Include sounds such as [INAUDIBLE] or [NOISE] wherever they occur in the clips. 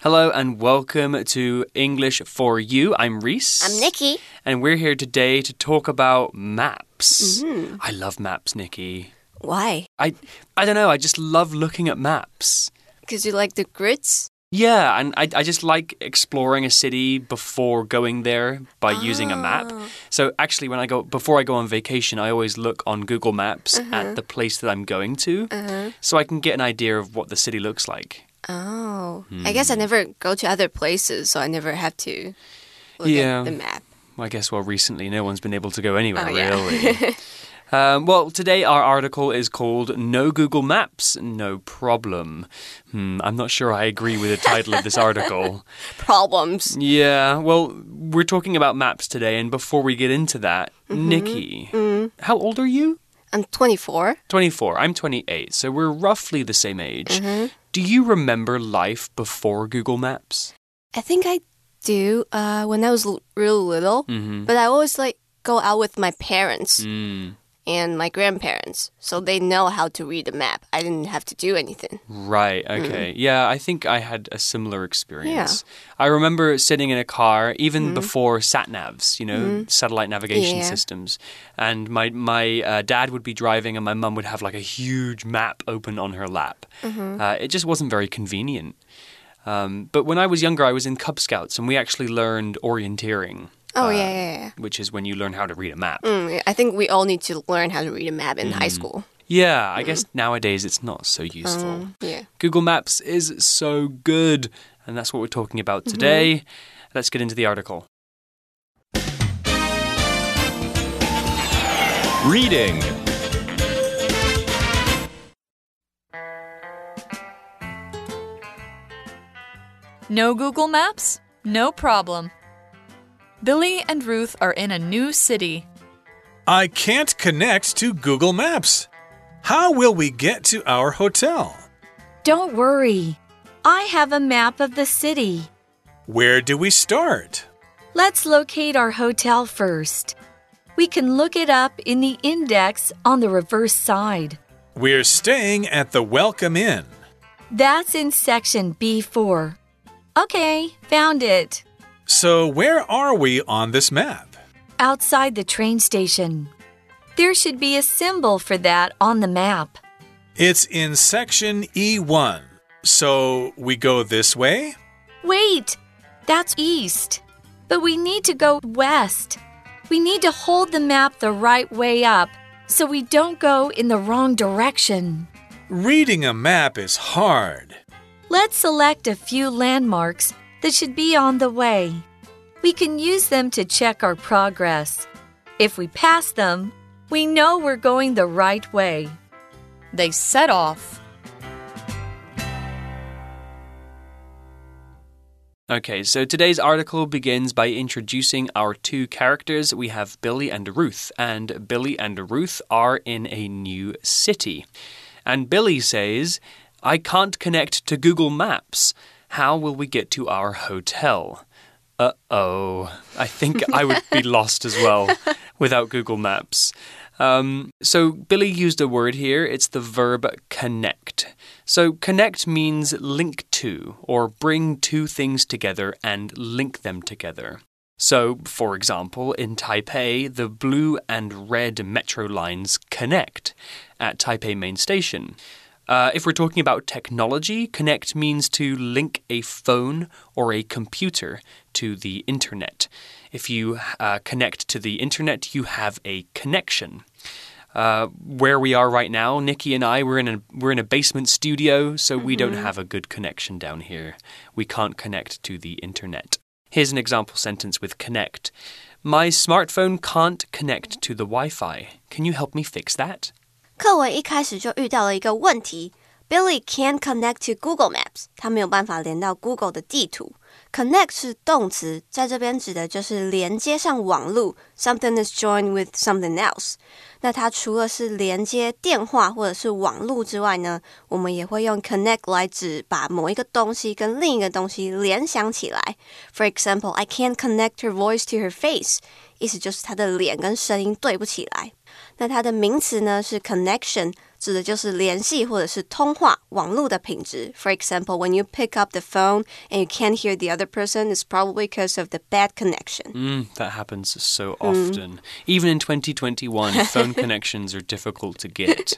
Hello and welcome to English for You. I'm Reese. I'm Nikki. And we're here today to talk about maps. Mm-hmm. I love maps, Nikki. Why? I I don't know, I just love looking at maps. Because you like the grids? Yeah, and I, I just like exploring a city before going there by using a map. Oh. So actually, when I go before I go on vacation, I always look on Google Maps Uh-huh. at the place that I'm going to, so I can get an idea of what the city looks like. Oh. I guess I never go to other places, so I never have to look Yeah. at the map. I guess, well, recently no one's been able to go anywhere, Oh, yeah. really. [LAUGHS] um, well, today our article is called No Google Maps, No Problem. Hmm, I'm not sure I agree with the title of this article. [LAUGHS] Problems. Yeah, well, we're talking about maps today, and before we get into that, Mm-hmm. Nikki, how old are you? I'm 24. 24. I'm 28, so we're roughly the same age. Mm-hmm. Do you remember life before Google Maps? I think I do uh, when I was l- real little, Mm-hmm. but I always like go out with my parents Mm, and my grandparents, so they know how to read a map. I didn't have to do anything. right, okay. Yeah, I think I had a similar experience. Yeah. I remember sitting in a car even before sat navs, you know, satellite navigation Yeah. systems. And my, my uh, dad would be driving, and my mum would have like a huge map open on her lap. Uh, it just wasn't very convenient. Um, but when I was younger, I was in Cub Scouts, and we actually learned orienteering. Oh, uh, yeah, yeah, yeah. which is when you learn how to read a map. Mm, I think we all need to learn how to read a map in high mm. school. Yeah, I mm. guess nowadays it's not so useful. Mm, yeah. Google Maps is so good, and that's what we're talking about mm-hmm. today. Let's get into the article. Reading. No Google Maps? No problem. Billy and Ruth are in a new city. I can't connect to Google Maps. How will we get to our hotel? Don't worry. I have a map of the city. Where do we start? Let's locate our hotel first. We can look it up in the index on the reverse side. We're staying at the Welcome Inn. That's in section B4. Okay, found it. So, where are we on this map? Outside the train station. There should be a symbol for that on the map. It's in section E1. So, we go this way? Wait, that's east. But we need to go west. We need to hold the map the right way up so we don't go in the wrong direction. Reading a map is hard. Let's select a few landmarks that should be on the way. We can use them to check our progress. If we pass them, we know we're going the right way. They set off. Okay, so today's article begins by introducing our two characters. We have Billy and Ruth, and Billy and Ruth are in a new city. And Billy says, I can't connect to Google Maps. How will we get to our hotel? Uh oh. I think I would be [LAUGHS] lost as well without Google Maps. Um, so Billy used a word here. It's the verb connect. So connect means link to or bring two things together and link them together. So, for example, in Taipei, the blue and red metro lines connect at Taipei Main Station. Uh, if we're talking about technology, connect means to link a phone or a computer to the internet. If you uh, connect to the internet, you have a connection. Uh, where we are right now, Nikki and I, we're in a we're in a basement studio, so we don't have a good connection down here. We can't connect to the internet. Here's an example sentence with connect. My smartphone can't connect to the Wi-Fi. Can you help me fix that? 课文一开始就遇到了一个问题，Billy can't connect to Google Maps，他没有办法连到 Google 的地图。Connect 是动词，在这边指的就是连接上网路，something is joined with something else。那它除了是连接电话或者是网路之外呢，我们也会用 connect 来指把某一个东西跟另一个东西联想起来。For example, I can't connect her voice to her face，意思就是她的脸跟声音对不起来。那它的名词呢是 connection，指的就是联系或者是通话网络的品质。For example, when you pick up the phone and you can't hear the other person, it's probably because of the bad connection. Mm, that happens so often. Even in 2021, phone connections [LAUGHS] are difficult to get.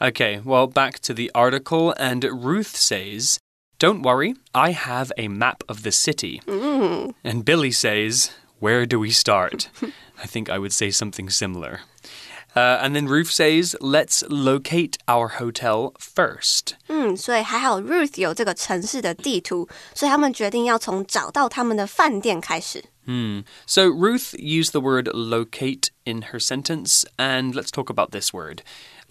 Okay, well, back to the article, and Ruth says, Don't worry, I have a map of the city. And Billy says, Where do we start? [LAUGHS] I think I would say something similar. Uh, and then Ruth says, Let's locate our hotel first. 嗯，所以还好 Ruth 有这个城市的地图，所以他们决定要从找到他们的饭店开始。 So Ruth used the word locate in her sentence, and let's talk about this word.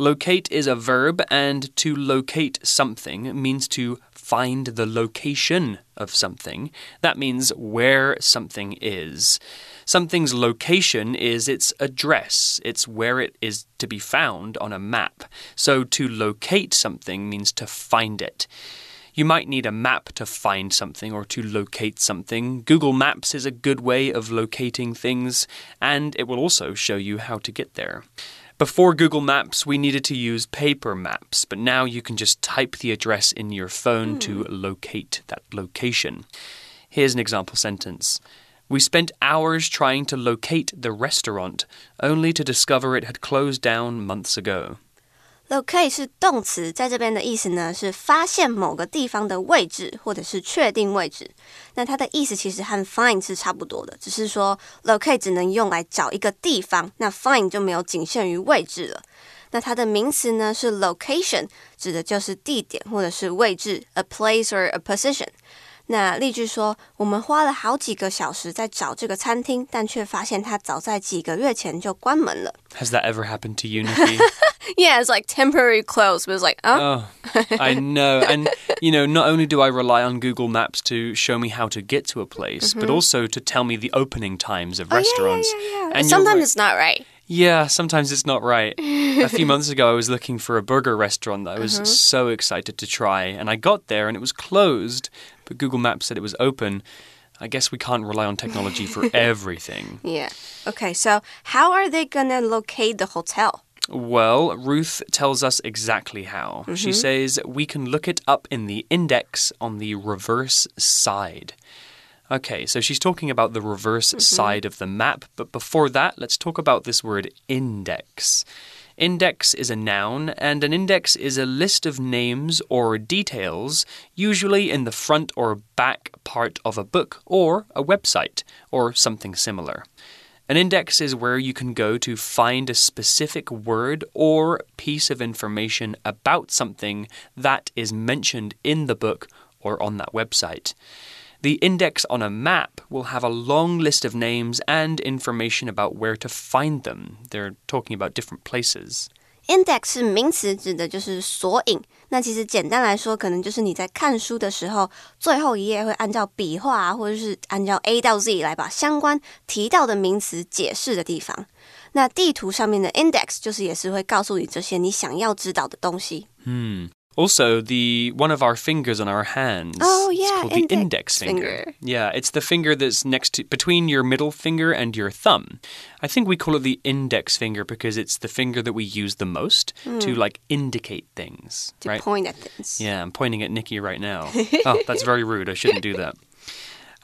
Locate is a verb, and to locate something means to find the location of something. That means where something is. Something's location is its address, it's where it is to be found on a map. So to locate something means to find it. You might need a map to find something or to locate something. Google Maps is a good way of locating things, and it will also show you how to get there. Before Google Maps, we needed to use paper maps, but now you can just type the address in your phone to hmm. locate that location. Here's an example sentence. We spent hours trying to locate the restaurant, only to discover it had closed down months ago. Locate 是动词，在这边的意思呢是发现某个地方的位置，或者是确定位置。那它的意思其实和 find 是差不多的，只是说 locate 只能用来找一个地方，那 find 就没有仅限于位置了。那它的名词呢是 location，指的就是地点或者是位置，a place or a position。那例句说，我们花了好几个小时在找这个餐厅，但却发现它早在几个月前就关门了。 Has [LAUGHS] that ever happened to you, Nikki? [LAUGHS] Yeah, it's like temporary close, but it's like, oh, Oh, I know. And, [LAUGHS] you know, not only do I rely on Google Maps to show me how to get to a place, but also to tell me the opening times of restaurants. Mm-hmm. Oh, yeah, yeah, yeah. And you're Sometimes right. it's not right. Yeah, sometimes it's not right. a few [LAUGHS] months ago, I was looking for a burger restaurant that I was uh-huh. so excited to try, and I got there and it was closed, but Google Maps said it was open. I guess we can't rely on technology for [LAUGHS] everything. Yeah. Okay, so how are they gonna locate the hotel? Well, Ruth tells us exactly how. She mm-hmm. says we can look it up in the index on the reverse side. Okay, so she's talking about the reverse mm-hmm. side of the map, but before that, let's talk about this word index. Index is a noun, and an index is a list of names or details, usually in the front or back part of a book or a website or something similar. An index is where you can go to find a specific word or piece of information about something that is mentioned in the book or on that website. The index on a map will have a long list of names and information about where to find them. They're talking about different places. Index 是名词，指的就是索引。那其实简单来说，可能就是你在看书的时候，最后一页会按照笔画啊，或者是按照 A 到 Z 来把相关提到的名词解释的地方。那地图上面的 index 就是也是会告诉你这些你想要知道的东西。 also, the one of our fingers on our hands. Oh, it's yeah, called the index index finger. finger. Yeah, it's the finger that's next to between your middle finger and your thumb. I think we call it the index finger because it's the finger that we use the most to hmm. like indicate things, To right? point at things. Yeah, I'm pointing at Nikki right now. [LAUGHS] oh, that's very rude. I shouldn't do that.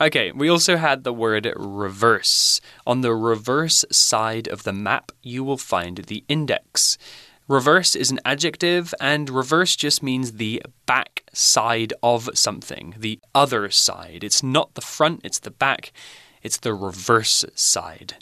Okay, we also had the word reverse. On the reverse side of the map, you will find the index. Reverse is an adjective, and reverse just means the back side of something, the other side. It's not the front, it's the back, it's the reverse side.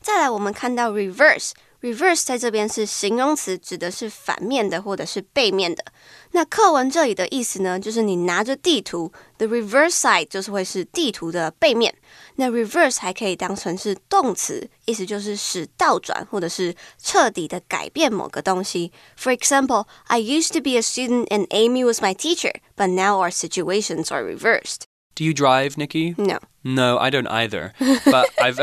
再来，我们看到 reverse。 reverse 在这边是形容词，指的是反面的或者是背面的。那课文这里的意思呢，就是你拿着地图，the reverse side 就是会是地图的背面。那 reverse 还可以当成是动词，意思就是使倒转或者是彻底的改变某个东西。For example, I used to be a student and Amy was my teacher, but now our situations are reversed. Do you drive, Nikki? No. No, I don't either. But [LAUGHS] I've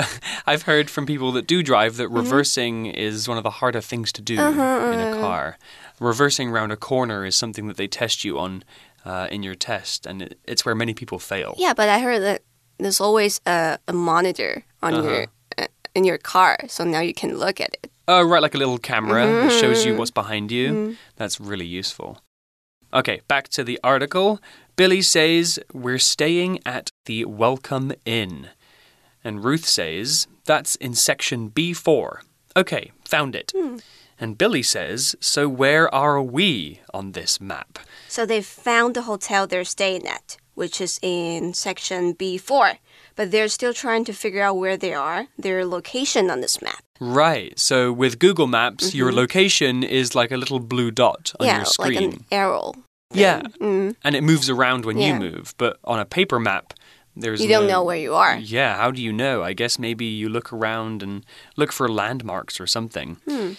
I've heard from people that do drive that reversing is one of the harder things to do in a car. Reversing round a corner is something that they test you on uh, in your test, and it, it's where many people fail. Yeah, but I heard that there's always a, a monitor on your uh, in your car, so now you can look at it. Oh, right, like a little camera that shows Mm-hmm. you what's behind you. That's really useful. Okay, back to the article. Billy says, We're staying at the Welcome Inn. And Ruth says, That's in section B4. Okay, found it. Hmm. And Billy says, So where are we on this map? So they've found the hotel they're staying at, which is in section B4. But they're still trying to figure out where they are, their location on this map. Right, so with Google Maps, your location is like a little blue dot on Mm-hmm. yeah, your like screen. an arrow. yeah, Mm. and it moves around when Yeah. you move. But on a paper map, there's You don't no- know where you are. Yeah, how do you know? I guess maybe you look around and look for landmarks or something. Hmm.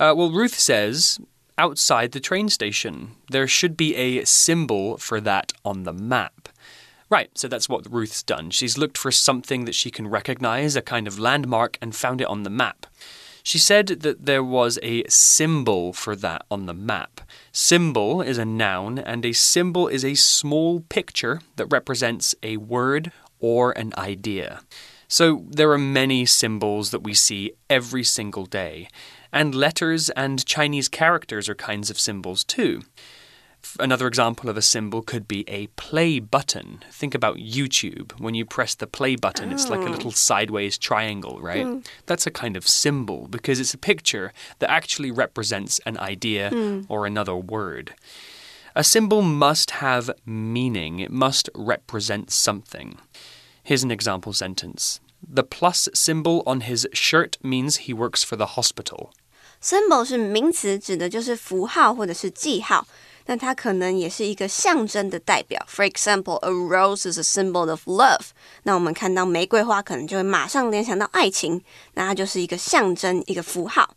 Uh, well, Ruth says outside the train station, there should be a symbol for that on the map. Right, so that's what Ruth's done. She's looked for something that she can recognize, a kind of landmark, and found it on the map. She said that there was a symbol for that on the map. Symbol is a noun, and a symbol is a small picture that represents a word or an idea. So there are many symbols that we see every single day, and letters and Chinese characters are kinds of symbols too. F- Another example of a symbol could be a play button. Think about YouTube. When you press the play button, it's like a little sideways triangle, right? That's a kind of symbol because it's a picture that actually represents an idea or another word. A symbol must have meaning, it must represent something. Here's an example sentence The plus symbol on his shirt means he works for the hospital. Symbol 是名词，指的就是符号或者是记号。 那它可能也是一个象征的代表。For example, a rose is a symbol of love。那我们看到玫瑰花，可能就会马上联想到爱情，那它就是一个象征，一个符号。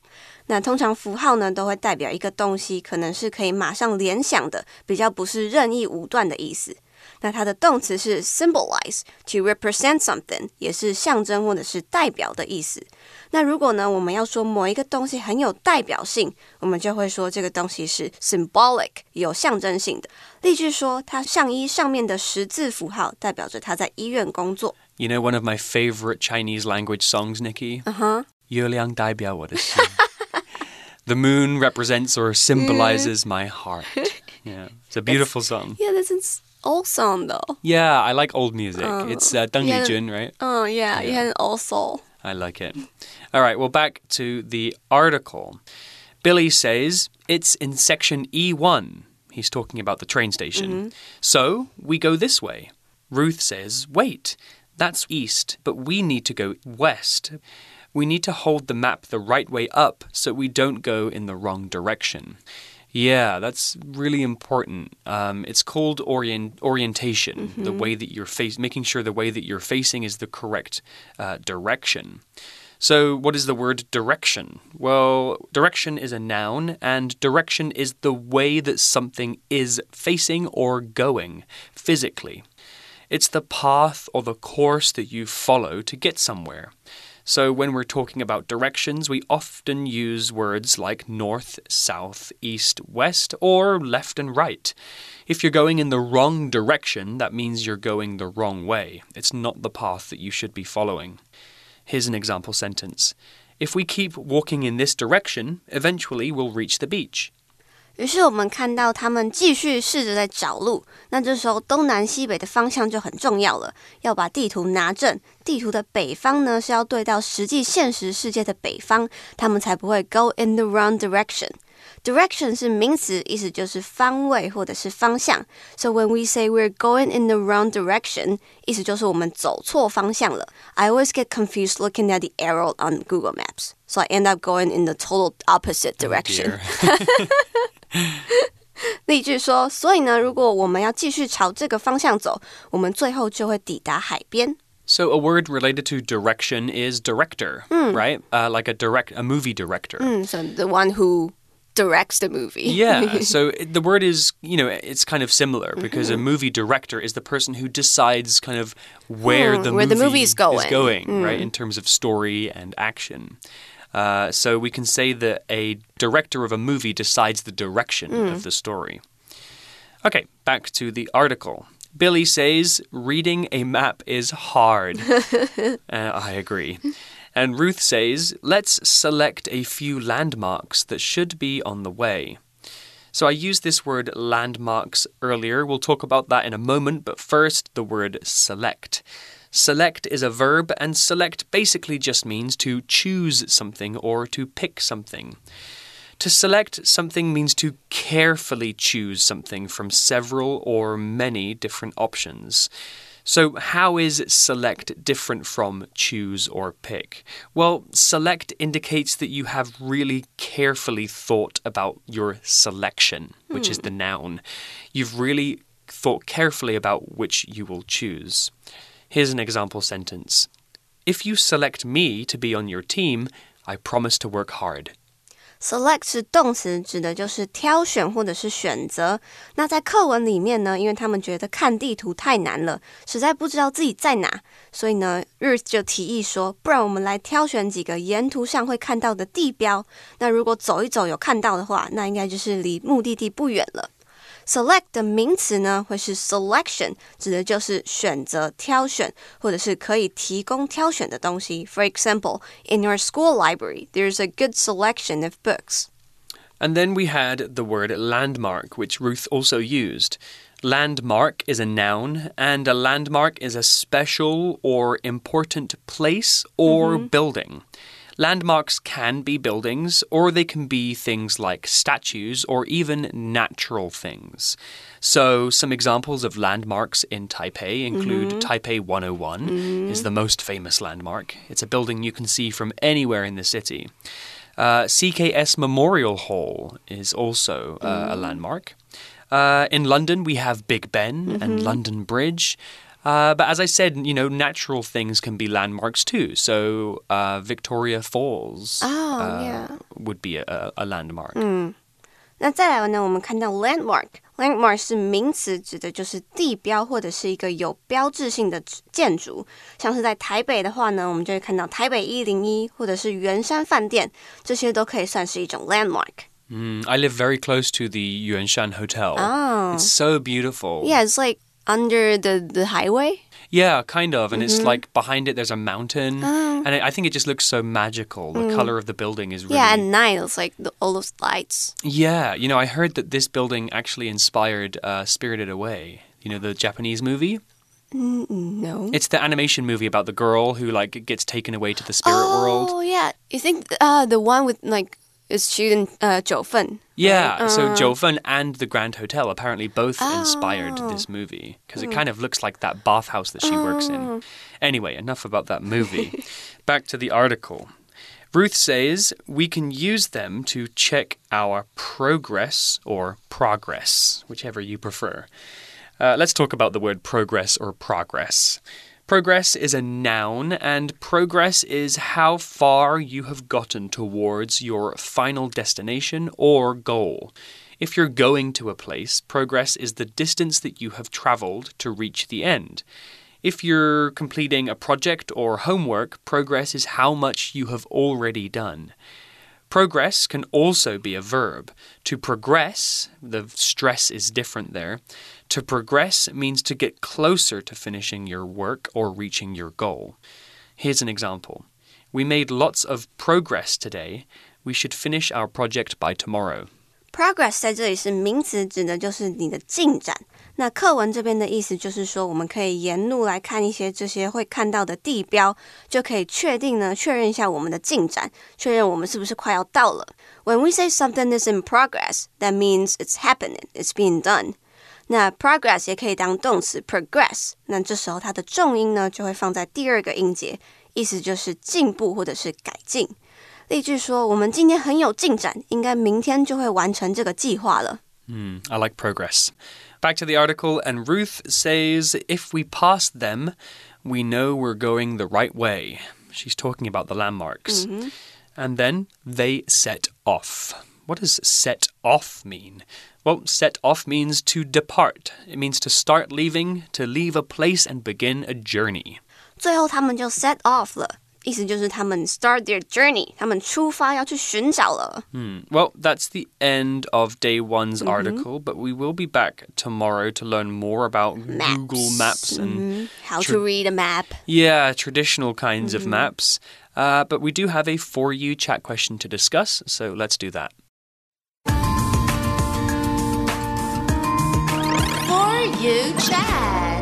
那通常符号呢，都会代表一个东西，可能是可以马上联想的，比较不是任意武断的意思。那它的动词是 symbolize，to represent something，也是象征或者是代表的意思。那如果呢，我们要说某一个东西很有代表性，我们就会说这个东西是 symbolic，有象征性的。例句说，他上衣上面的十字符号代表着他在医院工作。 You know one of my favorite Chinese language songs, Nikki? Uh Uh-huh. huh. 月亮代表我的心. the moon represents or symbolizes my heart. [LAUGHS] Yeah, it's a beautiful song. Yeah, this is old song though. Yeah, I like old music. it's uh, Deng yeah. Lijun, right? Oh yeah, it has old soul. I like it. All right, well, back to the article. Billy says it's in section E1. He's talking about the train station. So we go this way. Ruth says, wait, that's east, but we need to go west. We need to hold the map the right way up so we don't go in the wrong direction. Yeah, that's really important. Um, it's called orient orientation, the way that you're face, making sure the way that you're facing is the correct uh, direction. So, what is the word direction? Well, direction is a noun, and direction is the way that something is facing or going physically. It's the path or the course that you follow to get somewhere. So, when we're talking about directions, we often use words like north, south, east, west, or left and right. If you're going in the wrong direction, that means you're going the wrong way. It's not the path that you should be following. Here's an example sentence If we keep walking in this direction, eventually we'll reach the beach. 于是我们看到他们继续试着在找路。那这时候东南西北的方向就很重要了，要把地图拿正。地图的北方呢是要对到实际现实世界的北方，他们才不会 go in the wrong direction。Direction 是名词，意思就是方位或者是方向。So when we say we're going in the wrong direction，意思就是我们走错方向了。I always get confused looking at the arrow on Google Maps, so I end up going in the total opposite direction. [LAUGHS] Dear. 例句说，所以呢，如果我们要继续朝这个方向走，我们最后就会抵达海边。 So a word related to direction is director, right? Uh, like a direct a movie director. 嗯，so the one who directs the movie. Yeah, [LAUGHS] so the word is, you know, it's kind of similar because a movie director is the person who decides kind of where Hmm, the where the movie movie is going. Hmm. right, in terms of story and action. Uh, so we can say that a director of a movie decides the direction Hmm. of the story. Okay, back to the article. Billy says reading a map is hard. [LAUGHS] Uh, I agree. And Ruth says, let's select a few landmarks that should be on the way. So I used this word landmarks earlier. We'll talk about that in a moment, but first, the word select. Select is a verb, and select basically just means to choose something or to pick something. To select something means to carefully choose something from several or many different options. So, how is select different from choose or pick? Well, select indicates that you have really carefully thought about your selection, which hmm. is the noun. You've really thought carefully about which you will choose. Here's an example sentence If you select me to be on your team, I promise to work hard. Select 是动词，指的就是挑选或者是选择。那在课文里面呢，因为他们觉得看地图太难了，实在不知道自己在哪，所以呢，Ruth 就提议说：“不然我们来挑选几个沿途上会看到的地标。那如果走一走有看到的话，那应该就是离目的地不远了。” Select 的名词呢，会是 selection，指的就是选择、挑选，或者是可以提供挑选的东西。For example, in your school library, there's a good selection of books. And then we had the word landmark, which Ruth also used. Landmark is a noun, and a landmark is a special or important place or mm -hmm. building. Landmarks can be buildings, or they can be things like statues or even natural things. So, some examples of landmarks in Taipei include mm -hmm. Taipei 101 mm -hmm. is the most famous landmark. It's a building you can see from anywhere in the city. Uh, CKS Memorial Hall is also uh, a mm-hmm. landmark. Uh, in London, we have Big Ben -hmm. and mm-hmm. London Bridge. Uh, but as I said, you know, natural things can be landmarks too. So uh, Victoria Falls oh, uh, yeah. would be a, a landmark. 嗯，那再来呢，我们看到 landmark，landmark 是名词，指的就是地标或者是一个有标志性的建筑。像是在台北的话呢，我们就会看到台北一零一或者是圆山饭店，这些都可以算是一种 landmark。Mm, I live very close to the Yuanshan Hotel. Oh. It's so beautiful. Yeah, it's like under the, the highway? Yeah, kind of. And mm -hmm. it's mm-hmm. like behind it, there's a mountain. Oh. And I think it just looks so magical. The mm. color of the building is really. Yeah, at night, it's like the, all those lights. Yeah, you know, I heard that this building actually inspired uh, Spirited Away. You know, the Japanese movie? No. It's the animation movie about the girl who like gets taken away to the spirit oh, world. Oh yeah, you think uh, the one with like is shooting uh, Jiufen. Yeah, right? so uh. Jiufen and the Grand Hotel apparently both oh. inspired this movie because it kind of looks like that bathhouse that she oh. works in. Oh. Anyway, enough about that movie. [LAUGHS] Back to the article. Ruth says we can use them to check our progress or progress, whichever you prefer. Uh, let's talk about the word progress or progress. Progress is a noun, and progress is how far you have gotten towards your final destination or goal. If you're going to a place, progress is the distance that you have traveled to reach the end. If you're completing a project or homework, progress is how much you have already done. Progress can also be a verb. To progress, the stress is different there. To progress means to get closer to finishing your work or reaching your goal. Here's an example. We made lots of progress today. We should finish our project by tomorrow. Progress 在这里是名词，指的就是你的进展。那课文这边的意思就是说，我们可以沿路来看一些这些会看到的地标，就可以确定呢，确认一下我们的进展，确认我们是不是快要到了。When we say something is in progress, that means it's happening, it's being done. 那 progress 也可以当动词 progress，那这时候它的重音呢就会放在第二个音节，意思就是进步或者是改进。例句说，我们今天很有进展，应该明天就会完成这个计划了。嗯，I like progress. Back to the article, and Ruth says if we pass them, we know we're going the right way. She's talking about the landmarks. Mm -hmm. And then they set off. What does set off mean? Well, set off means to depart. It means to start leaving, to leave a place and begin a journey. 最后他们就 set off 了。 意思就是他们 start their journey，他们出发要去寻找了。Hmm. Well, that's the end of day one's mm -hmm. article, but we will be back tomorrow to learn more about maps. Google Maps and mm -hmm. how to read a map. Yeah, traditional kinds mm -hmm. of mm-hmm. maps. Uh, but we do have a for you chat question to discuss, so let's do that. For you chat.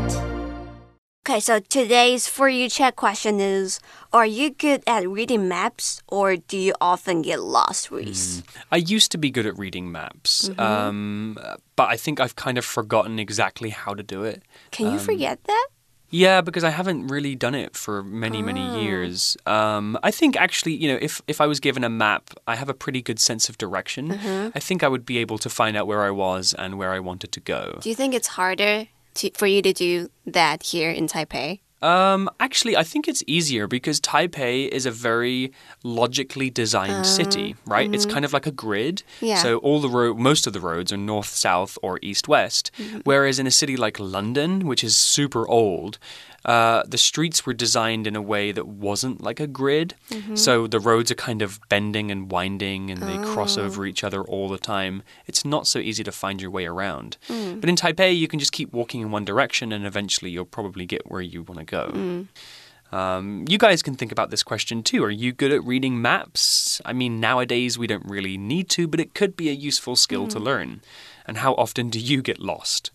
Okay, so today's for you chat question is Are you good at reading maps or do you often get lost, Reese? Hmm, I used to be good at reading maps, mm-hmm. um, but I think I've kind of forgotten exactly how to do it. Can you um, forget that? Yeah, because I haven't really done it for many, many ah. years. Um, I think actually, you know, if, if I was given a map, I have a pretty good sense of direction. Mm-hmm. I think I would be able to find out where I was and where I wanted to go. Do you think it's harder to, for you to do that here in Taipei? Um, actually, I think it's easier because Taipei is a very logically designed ah, city, right? It's mm-hmm. kind of like a grid. Yeah. So all the road, most of the roads are north, south, or east, west. Mm-hmm. Whereas in a city like London, which is super old, uh, the streets were designed in a way that wasn't like a grid. So the roads are kind of bending and winding, and they cross over each other all the time. It's not so easy to find your way around. But in Taipei, you can just keep walking in one direction, and eventually you'll probably get where you want to go. Um, you guys can think about this question too. Are you good at reading maps? I mean, nowadays we don't really need to, but it could be a useful skill to learn. And how often do you get lost?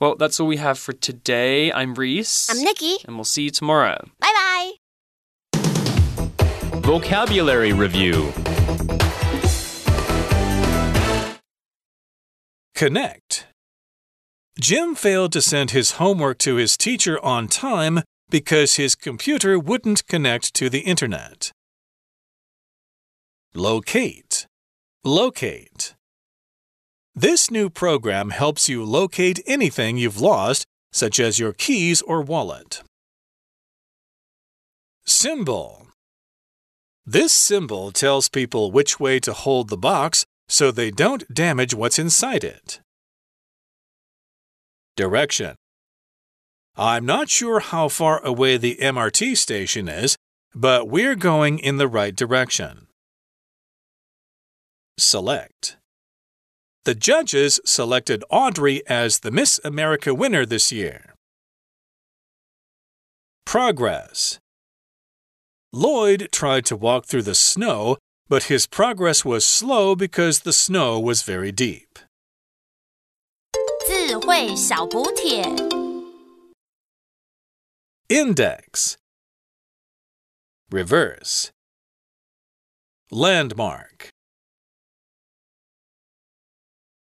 Well, that's all we have for today. I'm Reese. I'm Nikki. And we'll see you tomorrow. Bye bye. Vocabulary Review Connect. Jim failed to send his homework to his teacher on time because his computer wouldn't connect to the internet. Locate. Locate. This new program helps you locate anything you've lost, such as your keys or wallet. Symbol. This symbol tells people which way to hold the box so they don't damage what's inside it. Direction. I'm not sure how far away the MRT station is, but we're going in the right direction. Select. The judges selected Audrey as the Miss America winner this year. Progress. Lloyd tried to walk through the snow, but his progress was slow because the snow was very deep. 智慧小补帖 Index. Reverse. Landmark.